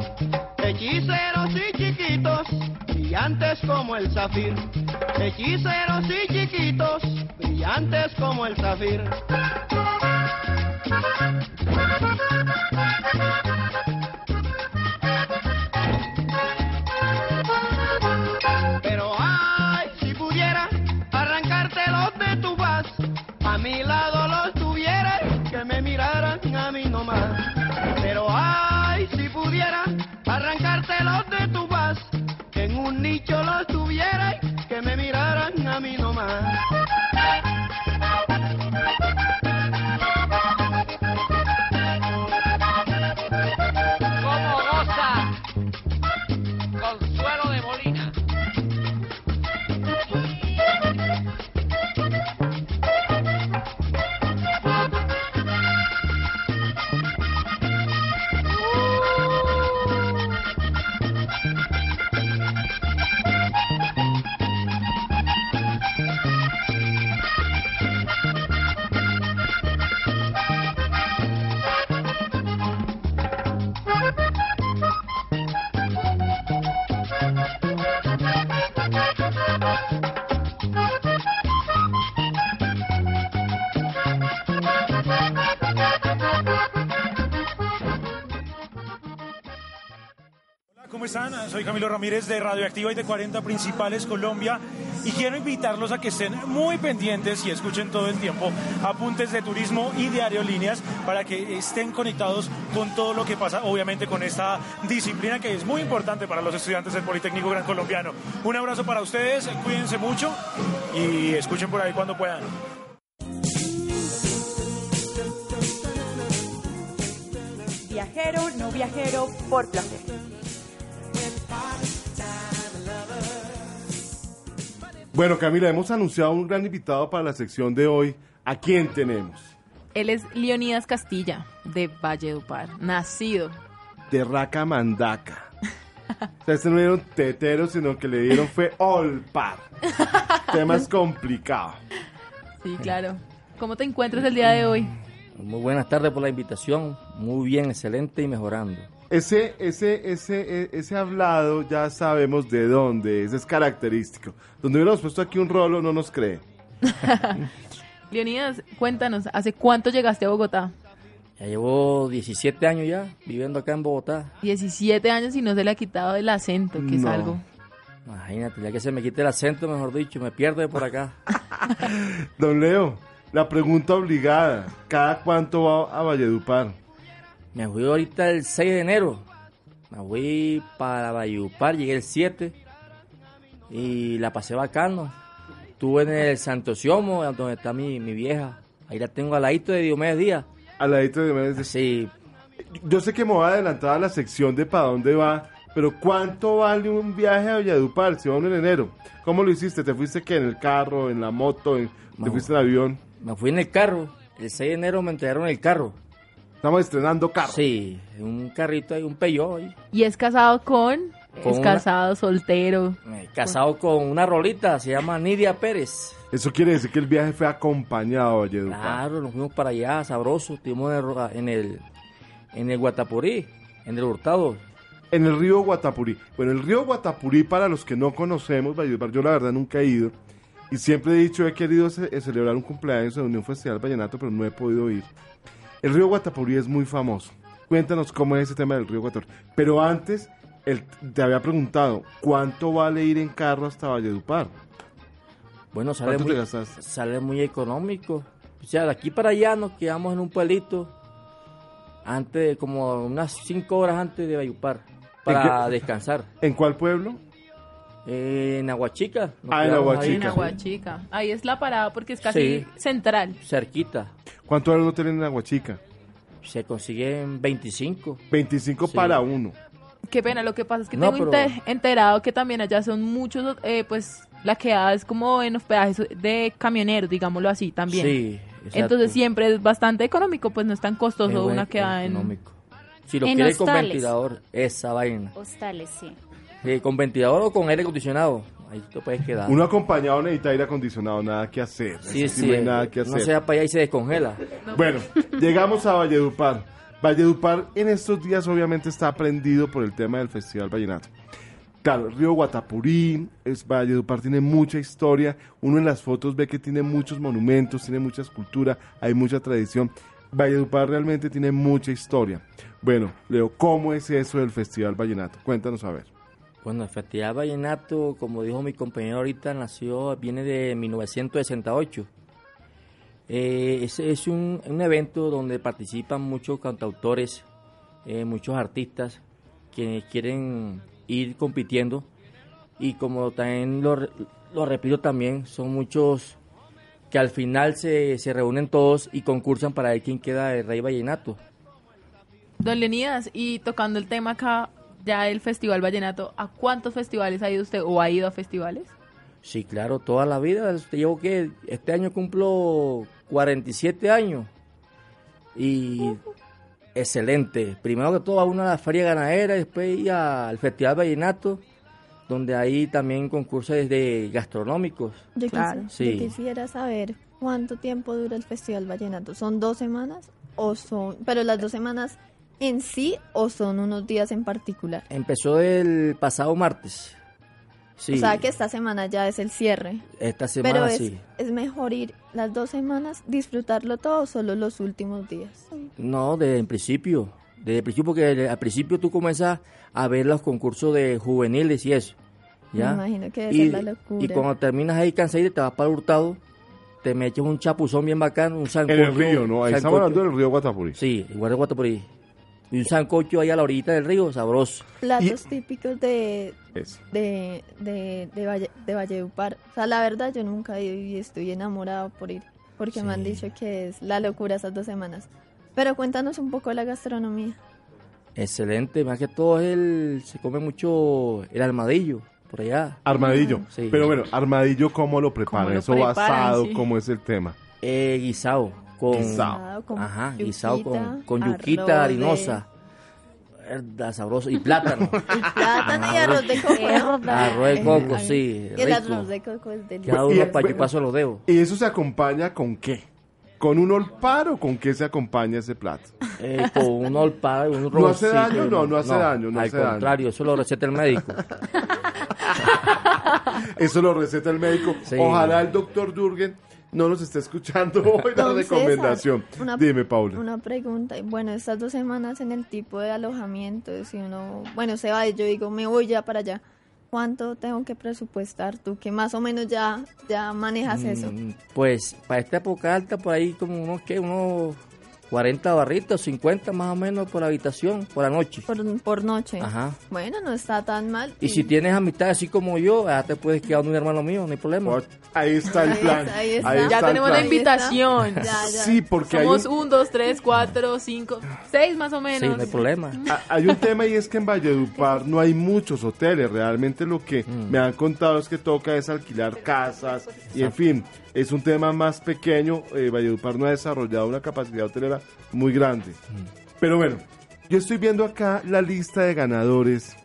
Hechiceros y chiquitos, brillantes como el zafir. Hechiceros y chiquitos, brillantes como el zafir. Mi lado los tuvieras, que me miraran a mí nomás. Pero ay, si pudiera arrancártelos de tu faz, que en un nicho los tuvieras, que me miraran a mí nomás. Camilo Ramírez de Radioactiva y de 40 Principales Colombia y quiero invitarlos a que estén muy pendientes y escuchen todo el tiempo apuntes de turismo y de aerolíneas para que estén conectados con todo lo que pasa, obviamente con esta disciplina que es muy importante para los estudiantes del Politécnico Gran Colombiano. Un abrazo para ustedes, cuídense mucho y escuchen por ahí cuando puedan. Viajero, no viajero, por placer. Bueno, Camila, hemos anunciado un gran invitado para la sección de hoy. ¿A quién tenemos? Él es Leonidas Castilla, de Valledupar, nacido. De Raca Mandaca. O sea, este no dieron tetero, sino que le dieron fue olpar. Tema es complicado. Sí, claro. ¿Cómo te encuentras el día de hoy? Muy buenas tardes por la invitación. Muy bien, excelente y mejorando. Ese, ese, ese, e- ese hablado ya sabemos de dónde, ese es característico. Donde hubiéramos puesto aquí un rolo no nos cree. Leonidas, cuéntanos, ¿hace cuánto llegaste a Bogotá? Ya llevo 17 años ya viviendo acá en Bogotá. 17 años y no se le ha quitado el acento, que es algo. Imagínate, ya que se me quite el acento, mejor dicho, me pierdo de por acá. Don Leo, la pregunta obligada, ¿cada cuánto va a Valledupar? Me fui ahorita el 6 de enero. Me fui para Valledupar, llegué el 7 y la pasé bacano. Estuve en el Santo Siomo, donde está mi, mi vieja. Ahí la tengo al ladito de Diomedes Díaz. Al ladito de Diomedes Díaz. Sí. Yo sé que me voy a adelantar a la sección de para dónde va, pero ¿cuánto vale un viaje a Valledupar si va uno en enero? ¿Cómo lo hiciste? ¿Te fuiste que en el carro, en la moto, en- te fuiste en avión? Me fui en el carro. El 6 de enero me entregaron el carro. Estamos estrenando carro. Sí, un carrito ahí, un Peugeot ahí. ¿Y es casado con? Con es una- casado, soltero. Eh, Casado con una rolita, se llama Nidia Pérez. Eso quiere decir que el viaje fue acompañado Valledupar. Claro, nos fuimos para allá, sabroso. Estuvimos en el, en el, en el Guatapurí, en el Hurtado. En el río Guatapurí. Bueno, el río Guatapurí, para los que no conocemos Valledupar, yo la verdad nunca he ido, Y siempre he dicho, he querido ce- celebrar un cumpleaños en un festival vallenato, pero no he podido ir. El río Guatapurí es muy famoso. Cuéntanos cómo es ese tema del río Guatapurí. Pero antes, el- te había preguntado, ¿cuánto vale ir en carro hasta Valledupar? Bueno, sale ¿Cuánto muy, sale económico. O sea, de aquí para allá nos quedamos en un pueblito, antes, como unas cinco horas antes de Bayupar, para descansar. ¿En cuál pueblo? Eh, en Aguachica. Ah, en Aguachica. ahí, En Aguachica. Ahí es la parada porque es casi Sí. central. Cerquita. ¿Cuánto vale un hotel en Aguachica? Se consiguen 25. 25 Sí. para uno. Qué pena, lo que pasa es que No, tengo pero- ente- enterado que también allá son muchos, eh, pues la quedada es como en hospedajes de camioneros, digámoslo así también. Sí, exacto. Entonces siempre es bastante económico, pues no es tan costoso Es una quedada en... económico. Si lo En quieres con hostales. ventilador, esa vaina. Hostales, sí. Eh, con ventilador o con aire acondicionado, ahí te puedes quedar. Uno acompañado necesita aire acondicionado, nada que hacer. Sí, Eso sí, no hay nada que hacer. no se va para allá y se descongela. Bueno, llegamos a Valledupar. Valledupar en estos días obviamente está prendido por el tema del Festival Vallenato. Claro, el río Guatapurí, es, Valledupar tiene mucha historia. Uno en las fotos ve que tiene muchos monumentos, tiene mucha escultura, hay mucha tradición. Valledupar realmente tiene mucha historia. Bueno, Leo, ¿cómo es eso del Festival Vallenato? Cuéntanos a ver. Bueno, el Festival Vallenato, como dijo mi compañero ahorita, nació, viene de 1968. Eh, es un, un evento donde participan muchos cantautores, eh, muchos artistas que quieren ir compitiendo. Y como también lo, lo repito también, son muchos que al final se, se reúnen todos y concursan para ver quién queda el Rey Vallenato. Don Leonidas, y tocando el tema acá, ya el Festival Vallenato, ¿a cuántos festivales ha ido usted o ha ido a festivales? Sí, claro, toda la vida. Te Llevo que este año cumplo 47 años. Y excelente. Primero que todo a una feria ganadera, después ir al Festival Vallenato, donde hay también concursos de gastronómicos. Yo, Claro. quisi- Sí. yo quisiera saber cuánto tiempo dura el Festival Vallenato. ¿Son dos semanas o son, pero las dos semanas en sí o son unos días en particular? Empezó el pasado martes. Sí, O sea que esta semana ya es el cierre. esta semana pero es, sí. es mejor ir las dos semanas, disfrutarlo todo o solo los últimos días. No, desde el principio. Desde el principio, porque al principio tú comienzas a ver los concursos de juveniles y eso. ¿ya? Me imagino que debe y, ser la locura. y cuando terminas ahí cansadito, te vas para el hurtado, te metes un chapuzón bien bacano, un sancocho. En el río, ¿no? Ahí estamos hablando del río Guatapurí. Sí, igual de Guatapurí. Y un sancocho ahí a la orillita del río, sabroso. Platos típicos de, de, de, de, Valle, de Valledupar. O sea, la verdad yo nunca he ido y estoy enamorado por ir. Porque me han dicho que es la locura esas dos semanas. Pero cuéntanos un poco de la gastronomía. Excelente, más que todo el, se come mucho el armadillo, por allá. Armadillo. Sí. Pero bueno, armadillo, ¿cómo lo preparan? lo Eso preparan, basado, sí. ¿cómo es el tema? Eh, guisado. Con, Guisado. con ajá, guisado con, yuquita, con arroz yuquita harinosa. Verdad, sabroso. Y plátano. Plátano y arroz de coco. Arroz de coco, sí. Y el rico. arroz de coco es delicioso. Cada Y- uno para chuparse los dedos. ¿Y eso se acompaña con qué? ¿Con un olpar o con qué se acompaña ese plato? Eh, con un olpado y un ¿No hace daño? No, no hace daño, no al hace daño. contrario, eso lo receta el médico. Eso lo receta el médico. Sí. Ojalá el doctor Durgen no nos esté escuchando hoy la recomendación. Una- Dime, Paula. Una pregunta. Bueno, estas dos semanas en el tipo de alojamiento, si uno, bueno, se va y yo digo, me voy ya para allá. ¿Cuánto tengo que presupuestar tú? Que más o menos ya, ya manejas eso. Mm, Pues para esta época alta, por ahí como unos, ¿qué? Unos 40 barritos, 50 más o menos por habitación, por la noche. Por, por noche. Ajá. Bueno, no está tan mal. Y si tienes amistad así como yo, ya te puedes quedar un hermano mío, no hay problema. Ahí está el Ahí plan. está, ahí está. Ahí Ya está el tenemos la invitación. Ya, ya. Sí, porque hay Somos un, un, dos, tres, cuatro, cinco, seis más o menos. Sí, no hay problema. a- hay un tema y es que en Valledupar no hay muchos hoteles. Realmente lo que Mm. me han contado es que toca es alquilar casas y en fin, es un tema más pequeño. Eh, Valledupar no ha desarrollado una capacidad hotelera muy grande. Pero bueno, yo estoy viendo acá la lista de ganadores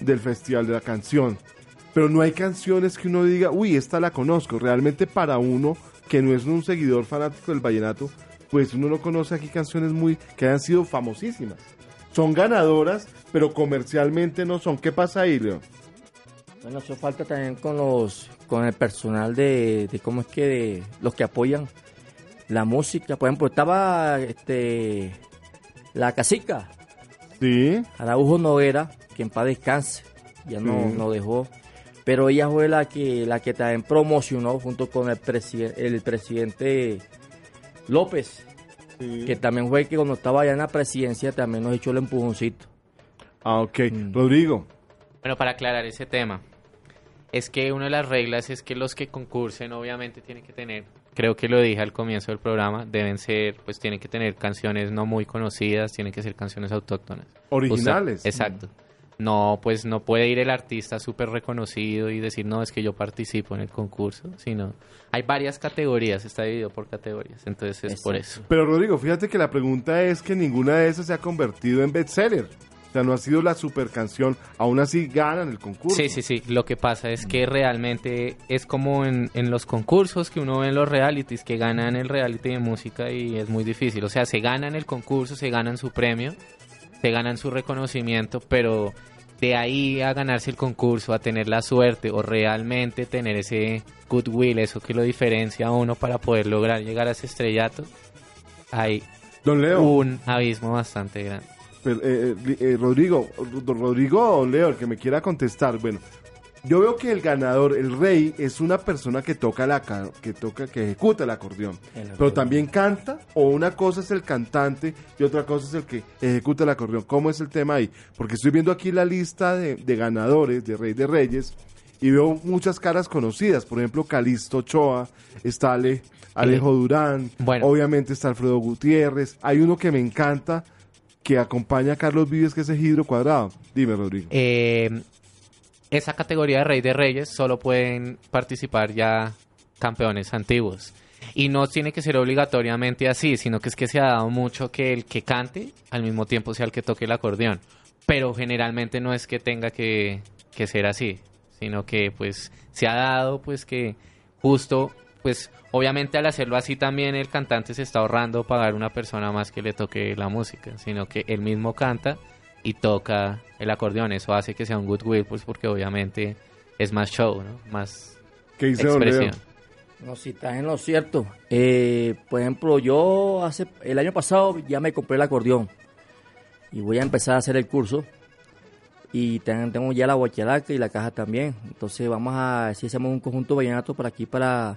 del Festival de la Canción. Pero no hay canciones que uno diga, uy, esta la conozco. Realmente para uno que no es un seguidor fanático del vallenato, pues uno no conoce aquí canciones muy que han sido famosísimas. Son ganadoras, pero comercialmente no son. ¿Qué pasa ahí, Leo? Bueno, eso falta también con los con el personal de, de cómo es que de, los que apoyan la música. Por ejemplo, estaba este la casica. Sí. Araujo Noguera, que en paz descanse, ya no, Sí. no dejó. Pero ella fue la que la que también promocionó junto con el, presiden- el presidente López, que también fue que cuando estaba allá en la presidencia también nos echó el empujoncito. Ah, ok. Mm. Rodrigo. Bueno, para aclarar ese tema, es que una de las reglas es que los que concursen obviamente tienen que tener, creo que lo dije al comienzo del programa, deben ser, pues tienen que tener canciones no muy conocidas, tienen que ser canciones autóctonas. Originales. Exacto. No, pues no puede ir el artista súper reconocido y decir, no, es que yo participo en el concurso, sino hay varias categorías, está dividido por categorías, entonces es por eso. Pero Rodrigo, fíjate que la pregunta es que ninguna de esas se ha convertido en bestseller. O sea, no ha sido la super canción, aún así ganan el concurso. Sí, sí, sí. Lo que pasa es que realmente es como en, en los concursos que uno ve en los realities, que ganan el reality de música y es muy difícil. O sea, se ganan el concurso, se ganan su premio, se ganan su reconocimiento, pero de ahí a ganarse el concurso, a tener la suerte o realmente tener ese goodwill, eso que lo diferencia a uno para poder lograr llegar a ese estrellato, hay Don Leo. un abismo bastante grande. Pero, eh, eh, eh, Rodrigo, Ro- Rodrigo o Leo, el que me quiera contestar, bueno, yo veo que el ganador, el rey, es una persona que toca la que toca, que ejecuta el acordeón, El pero también canta, o una cosa es el cantante y otra cosa es el que ejecuta el acordeón. ¿Cómo es el tema ahí? Porque estoy viendo aquí la lista de, de ganadores de Rey de Reyes y veo muchas caras conocidas, por ejemplo, Calisto Ochoa, está Ale- Alejo Durán, Bueno. obviamente está Alfredo Gutiérrez, hay uno que me encanta que acompaña a Carlos Vives, que es Ejidro Cuadrado. Dime, Rodrigo. Eh, esa categoría de Rey de Reyes solo pueden participar ya campeones antiguos. Y no tiene que ser obligatoriamente así, sino que es que se ha dado mucho que el que cante al mismo tiempo sea el que toque el acordeón. Pero generalmente no es que tenga que, que ser así, sino que pues se ha dado pues que justo pues obviamente al hacerlo así también el cantante se está ahorrando pagar una persona más que le toque la música, sino que él mismo canta y toca el acordeón. Eso hace que sea un goodwill, pues porque obviamente es más show, ¿no? Más ¿Qué expresión. No, si estás en lo cierto. Eh, por ejemplo, yo hace el año pasado ya me compré el acordeón y voy a empezar a hacer el curso. Y ten- tengo ya la guacharaca y la caja también. Entonces vamos a si hacemos un conjunto vallenato para aquí para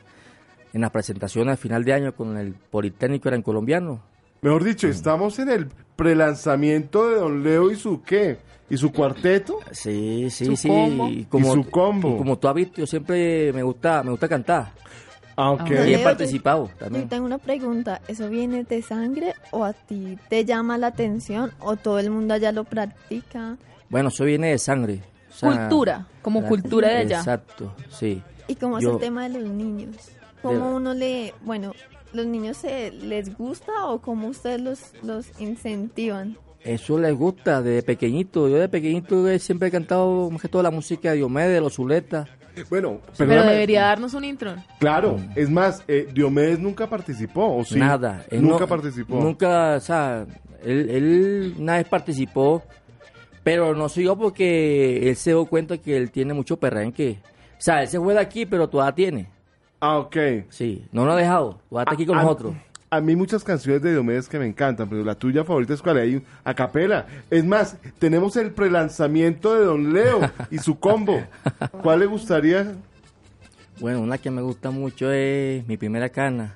en las presentaciones a final de año con el Politécnico Gran Colombiano. Mejor dicho, estamos en el prelanzamiento de Don Leo y su qué? ¿Y su cuarteto? Sí, sí, Su sí. combo. Y Y su combo. y como tú has visto, yo siempre me gusta, me gusta cantar. Ah, ok. Don Y he participado también. Yo tengo una pregunta, ¿eso viene de sangre o a ti te llama la atención o todo el mundo allá lo practica? Bueno, eso viene de sangre. o sea, Cultura, como cultura de allá. Exacto, sí. ¿Y cómo Yo- es el tema de los niños? ¿Cómo uno le, bueno, los niños se les gusta o cómo ustedes los, los incentivan? Eso les gusta desde pequeñito. Yo de pequeñito he siempre he cantado más que toda la música de Diomedes, de los Zuletas. Bueno, Pero debería darnos un intro. Claro, es más, eh, Diomedes nunca participó, ¿o sí? Nada. él Nunca no- participó. Nunca, o sea, él, él una vez participó, pero no siguió porque él se dio cuenta que él tiene mucho perrenque. O sea, él se fue de aquí, pero todavía tiene. Ah, ok. Sí, no lo ha dejado. Está aquí con A- nosotros. A mí muchas canciones de Diomedes que me encantan, pero la tuya favorita es cuál hay a capela. Es más, tenemos el prelanzamiento de Don Leo y su combo. ¿Cuál le gustaría? Bueno, una que me gusta mucho es Mi Primera Cana.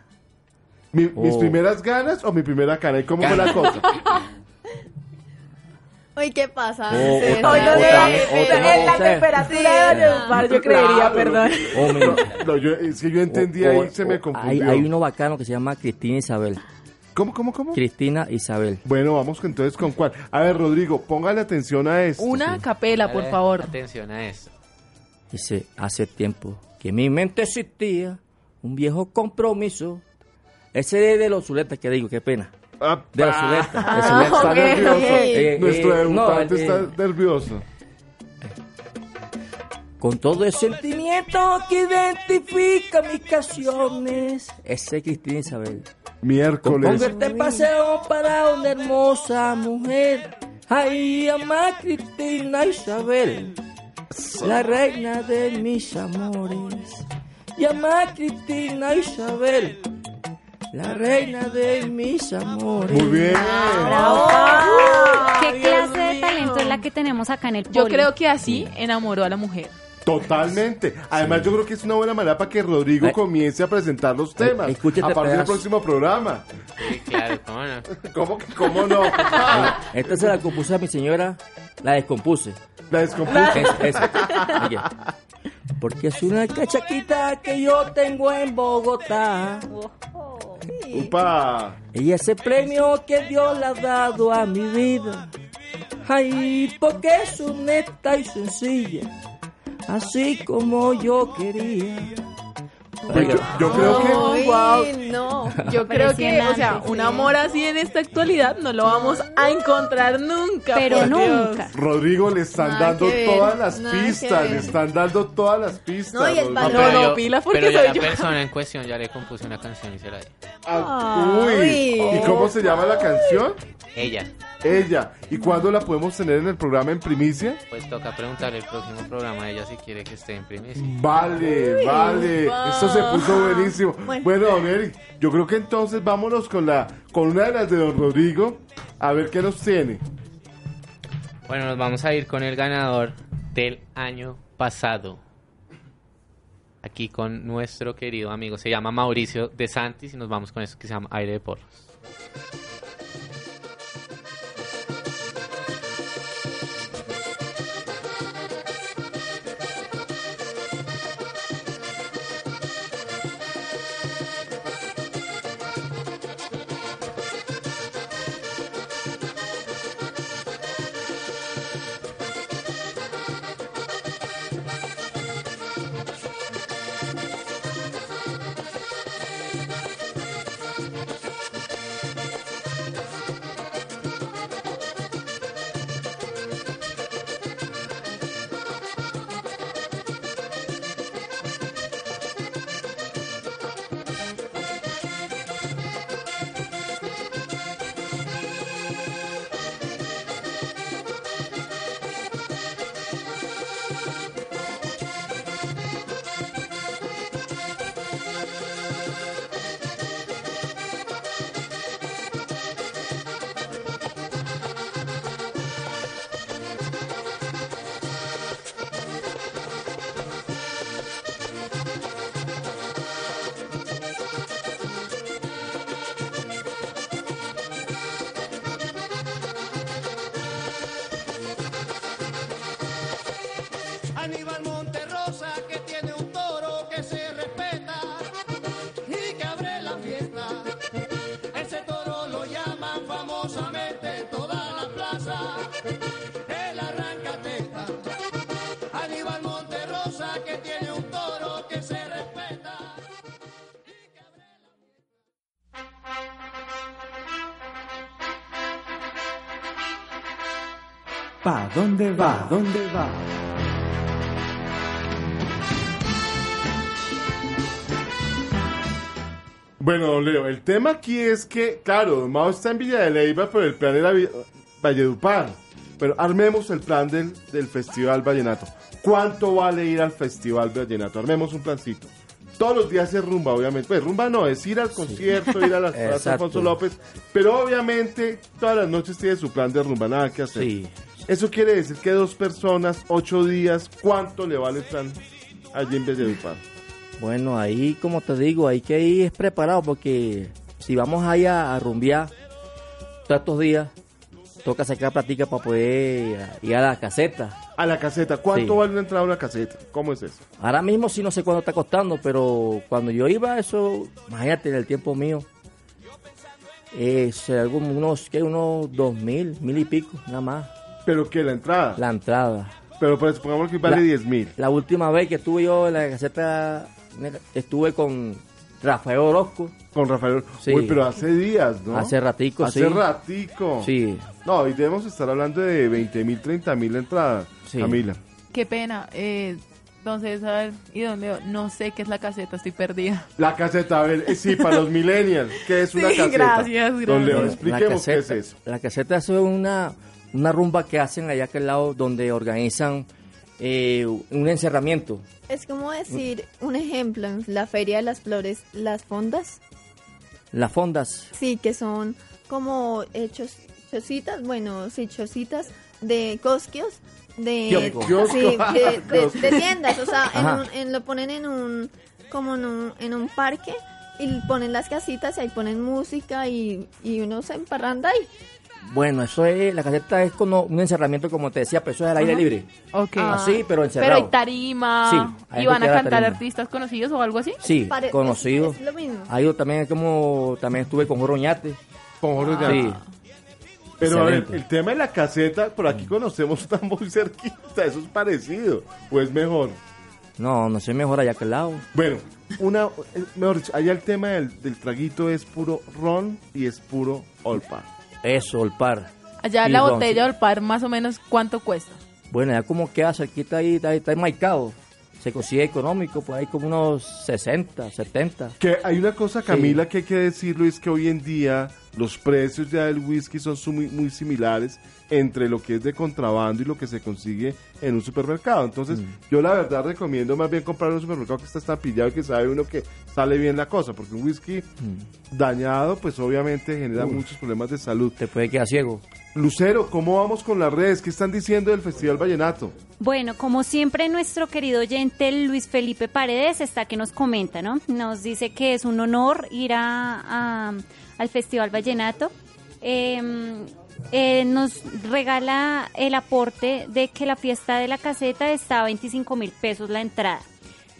¿Mi- ¿Mis Oh. primeras ganas o mi primera cara? ¿Y cómo fue la cosa? Oye, ¿qué pasa? Sí, otra- en la temperatura de yo creería, perdón. Es que yo entendí O- ahí, o- se me o- confundió. Hay, hay uno bacano que se llama Cristina Isabel. ¿Cómo, cómo, cómo? Cristina Isabel. Bueno, vamos entonces con cuál. A ver, Rodrigo, póngale atención a esto. Una capela, por favor. Atención a esto. Dice, hace tiempo que en mi mente existía un viejo compromiso. Ese de los zuletas que digo, qué pena. De los zuletas. de Ah, está nervioso. ok. Eh, Nuestro eh, debutante no, eh, está nervioso. Con todo el sentimiento que identifica mis canciones. Ese es Cristina Isabel. Miércoles. Con este paseo para una hermosa mujer. Ay, ama Cristina Isabel. la reina de mis amores. Llama Cristina Isabel, la reina de mis amores. Muy bien. Bravo. ¿Qué clase de talento es la que tenemos acá en el Yo poli? creo que así enamoró a la mujer. Totalmente. Además, yo creo que es una buena manera para que Rodrigo Ay. comience a presentar los temas Ay, escúchate, a partir del pedazo. próximo programa. Sí, claro, cómo no. ¿Cómo, que- cómo no? Esta se la compuse a mi señora, la descompuse. La descompuse. Esa, esa. Oye, Porque es una cachaquita que yo tengo en Bogotá. Y ese premio que Dios le ha dado a mi vida. Ay, porque es honesta y sencilla. Así como yo quería. Yo, yo- yo creo que wow. no. Yo creo que, o sea, un amor así en esta actualidad no lo vamos a encontrar nunca. Pero nunca. Rodrigo le están Nada dando todas las nada pistas, le están dando todas las pistas. No, y el No, no, pilas porque pero ya soy la yo. persona en cuestión ya le compuse una canción y se la di. Ah, uy. ¿Y cómo se llama la canción? Ella. Ella. ¿Y cuándo la podemos tener en el programa en primicia? Pues toca preguntarle el próximo programa a ella si quiere que esté en primicia. Vale, vale. Esto se puso buenísimo. Bueno. Bueno, don Eric, yo creo que entonces vámonos con la con una de las de don Rodrigo a ver qué nos tiene. Bueno, nos vamos a ir con el ganador del año pasado. Aquí con nuestro querido amigo, se llama Mauricio De Santis y nos vamos con eso que se llama Aire de Porros. ¿Pa dónde va? ¿Dónde va? Bueno, don Leo, el tema aquí es que, claro, don Mao está en Villa de Leyva, pero el plan era Valledupar. Pero armemos el plan del, del Festival Vallenato. ¿Cuánto vale ir al Festival Vallenato? Armemos un plancito. Todos los días es rumba, obviamente. Pues rumba no, es ir al concierto, ir a la Plaza Exacto. Alfonso López. Pero obviamente todas las noches tiene su plan de rumba, nada que hacer. Sí. Eso quiere decir que dos personas, ocho días, ¿cuánto le vale plan allí en Valledupar? Bueno, ahí como te digo, hay que ir preparado porque si vamos ahí a, rumbear todos estos días, toca sacar platica para poder ir a la caseta. A la caseta, ¿cuánto Sí. vale una entrada a una caseta? ¿Cómo es eso? Ahora mismo sí no sé cuánto está costando, pero cuando yo iba, eso, imagínate, en el tiempo mío, es algo, unos, ¿qué? Unos dos mil, mil y pico, nada más. ¿Pero qué? ¿La entrada? La entrada. Pero pues supongamos que vale La- 10 mil. La última vez que estuve yo en la caseta, estuve con Rafael Orozco. Con Rafael. Sí. Uy, pero hace días, ¿no? Hace ratico, Hace sí. ratico. Sí. No, y debemos estar hablando de 20 mil, 30 mil entradas. Sí. Camila. Qué pena. Eh, don César y don Leo, no sé qué es la caseta, estoy perdida. La caseta, a ver, eh, sí, para los millennials, ¿qué es una Sí, caseta? gracias, Don gracias. Leo, La expliquemos qué es eso. La caseta es una, una rumba que hacen allá aquel lado donde organizan eh, un encerramiento. Es como decir, un ejemplo, en la Feria de las Flores, las fondas, Las fondas, sí, que son como hechos, chocitas, bueno, sí, chocitas de cosquios, de, sí, de, de- tiendas, o sea, en un- en- lo ponen en un, como en un, en un parque y ponen las casitas y ahí ponen música y, y uno se emparranda ahí. Bueno, eso es, la caseta es como un encerramiento, como te decía, pero eso es al aire Ajá. libre. Ok. Así, pero Pero encerrado. hay tarima. Sí, ¿Y van a cantar tarima. artistas conocidos o algo así? Sí, Pare- conocido. es- es lo mismo. Hay también como, también estuve con Joroñate. Con Joroñate. Sí. Pero a ver, el tema de la caseta, por aquí conocemos, está muy cerquita, eso es parecido, o es mejor. No, no sé mejor allá que al lado. Bueno, una, eh, mejor dicho, allá el tema del, del traguito es puro ron y es puro olpa. Eso, el par. Allá la botella del par, más o menos, ¿cuánto cuesta? Bueno, ya como queda cerquita ahí, está, está enmarcado. Se consigue económico, pues hay como unos 60, 70. Que hay una cosa, Camila, que hay que decirlo, es que hoy en día los precios ya del whisky son muy, muy similares entre lo que es de contrabando y lo que se consigue en un supermercado. Entonces, yo la verdad recomiendo más bien comprar en un supermercado que está estampillado y que sabe uno que sale bien la cosa, porque un whisky dañado, pues obviamente genera muchos problemas de salud. Te puede quedar ciego. Lucero, ¿cómo vamos con las redes? ¿Qué están diciendo del Festival Vallenato? Bueno, como siempre, nuestro querido oyente Luis Felipe Paredes está que nos comenta, ¿no? Nos dice que es un honor ir a, a- al Festival Vallenato. Eh, eh, nos regala el aporte de que la fiesta de la caseta está a 25 mil pesos la entrada.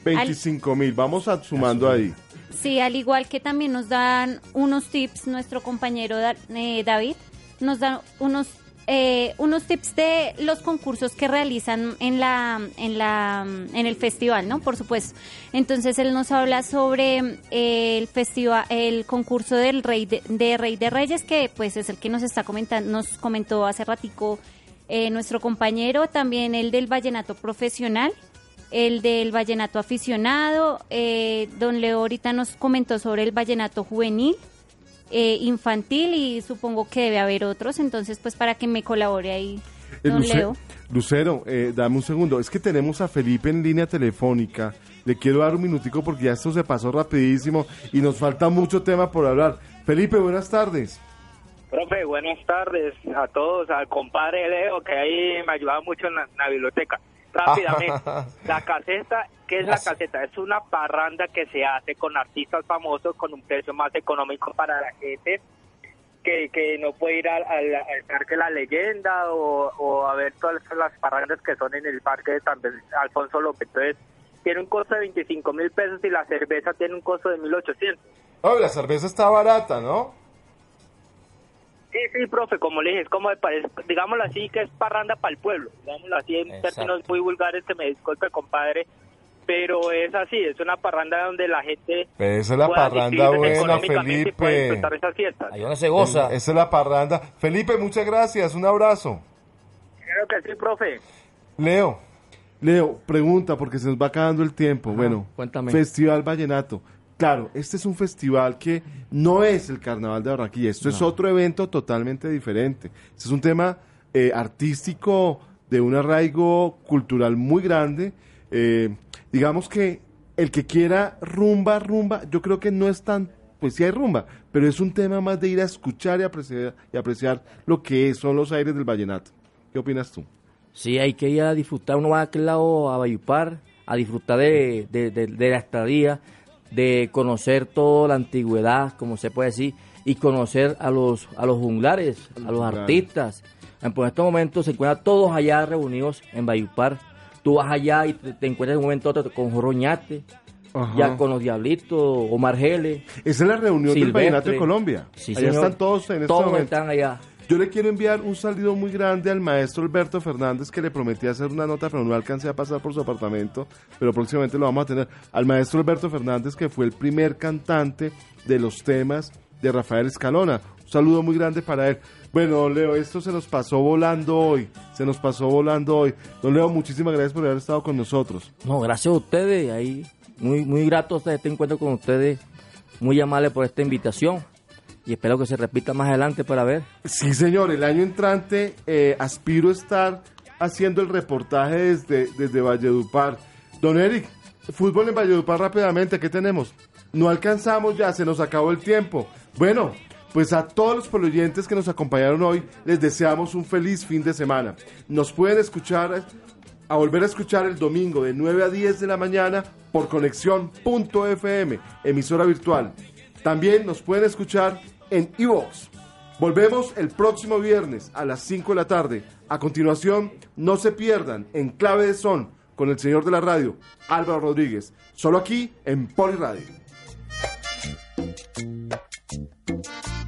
25 mil, vamos a, sumando ahí. Sí, al igual que también nos dan unos tips, nuestro compañero Da- eh, David nos da unos eh, unos tips de los concursos que realizan en la en la en el festival, ¿no? Por supuesto. Entonces él nos habla sobre eh, el festival, el concurso del Rey de, de Rey de Reyes, que pues es el que nos está comentando, nos comentó hace ratico eh, nuestro compañero, también el del vallenato profesional el del vallenato aficionado, eh, don Leo ahorita nos comentó sobre el vallenato juvenil, eh, infantil y supongo que debe haber otros, entonces pues para que me colabore ahí, Eh, don Luce- Leo. Lucero, eh, dame un segundo. Es que tenemos a Felipe en línea telefónica. Le quiero dar un minutico porque ya esto se pasó rapidísimo y nos falta mucho tema por hablar. Felipe, buenas tardes. Profe, buenas tardes a todos, al compadre Leo, que ahí me ayudaba mucho en la, en la biblioteca. Rápidamente, la caseta, ¿qué es la caseta? Es una parranda que se hace con artistas famosos con un precio más económico para la gente que, que no puede ir al, al, al Parque La Leyenda o, o a ver todas las parrandas que son en el Parque de San Alfonso López. Entonces, tiene un costo de 25 mil pesos y la cerveza tiene un costo de 1.800. Oh, la cerveza está barata, ¿no? Sí, sí, profe, como le dije, es como de digámoslo así, que es parranda para el pueblo, digámoslo así en Exacto. términos muy vulgares, que me disculpe, compadre, pero es así, es una parranda donde la gente Pero esa es la parranda buena, Felipe. esas. Ahí donde se goza. Esa es la parranda. Felipe, muchas gracias. Un abrazo. Creo que sí, profe. Leo, Leo, pregunta porque se nos va acabando el tiempo. bueno, cuéntame. Festival Vallenato. Claro, este es un festival que no es el Carnaval de Barranquilla, esto es otro evento totalmente diferente. Este es un tema eh, artístico de un arraigo cultural muy grande. Eh, digamos que el que quiera rumba, rumba, yo creo que no es tan, pues sí hay rumba, pero es un tema más de ir a escuchar y apreciar, y apreciar lo que son los aires del vallenato. ¿Qué opinas tú? Sí, hay que ir a disfrutar. Uno va a aquel lado a Bayupar, a disfrutar de, de, de- de la estadía, de conocer toda la antigüedad, como se puede decir, y conocer a los, a los junglares, a los artistas. En pues, en estos momentos se encuentran todos allá reunidos en Bayupar. Tú vas allá y te, te encuentras en un momento otro con Joroñate, Ajá. ya con los Diablitos, Omar Geles. Esa es la reunión del. Vallenato de Colombia. Sí, allá señor. están todos en este Todos momento. están allá. Yo le quiero enviar un saludo muy grande al maestro Alberto Fernández que le prometí hacer una nota, pero no alcancé a pasar por su apartamento, pero próximamente lo vamos a tener. Al maestro Alberto Fernández que fue el primer cantante de los temas de Rafael Escalona. Un saludo muy grande para él. Bueno, Leo, esto se nos pasó volando hoy, se nos pasó volando hoy. Don Leo, muchísimas gracias por haber estado con nosotros. No, gracias a ustedes. Ahí, muy, muy grato este encuentro con ustedes. Muy amable por esta invitación. Y espero que se repita más adelante para ver. Sí, señor, el año entrante eh, aspiro estar haciendo el reportaje desde, desde Valledupar. Don Eric, fútbol en Valledupar rápidamente, ¿qué tenemos? No alcanzamos ya, se nos acabó el tiempo. Bueno, pues a todos los poloyentes que nos acompañaron hoy, les deseamos un feliz fin de semana. Nos pueden escuchar, a volver a escuchar el domingo de 9 a 10 de la mañana por conexión.fm, emisora virtual. También nos pueden escuchar en iVoox. Volvemos el próximo viernes a las 5 de la tarde. A continuación, no se pierdan en Clave de Son con el señor de la radio, Álvaro Rodríguez. Solo aquí en Poliradio. Ya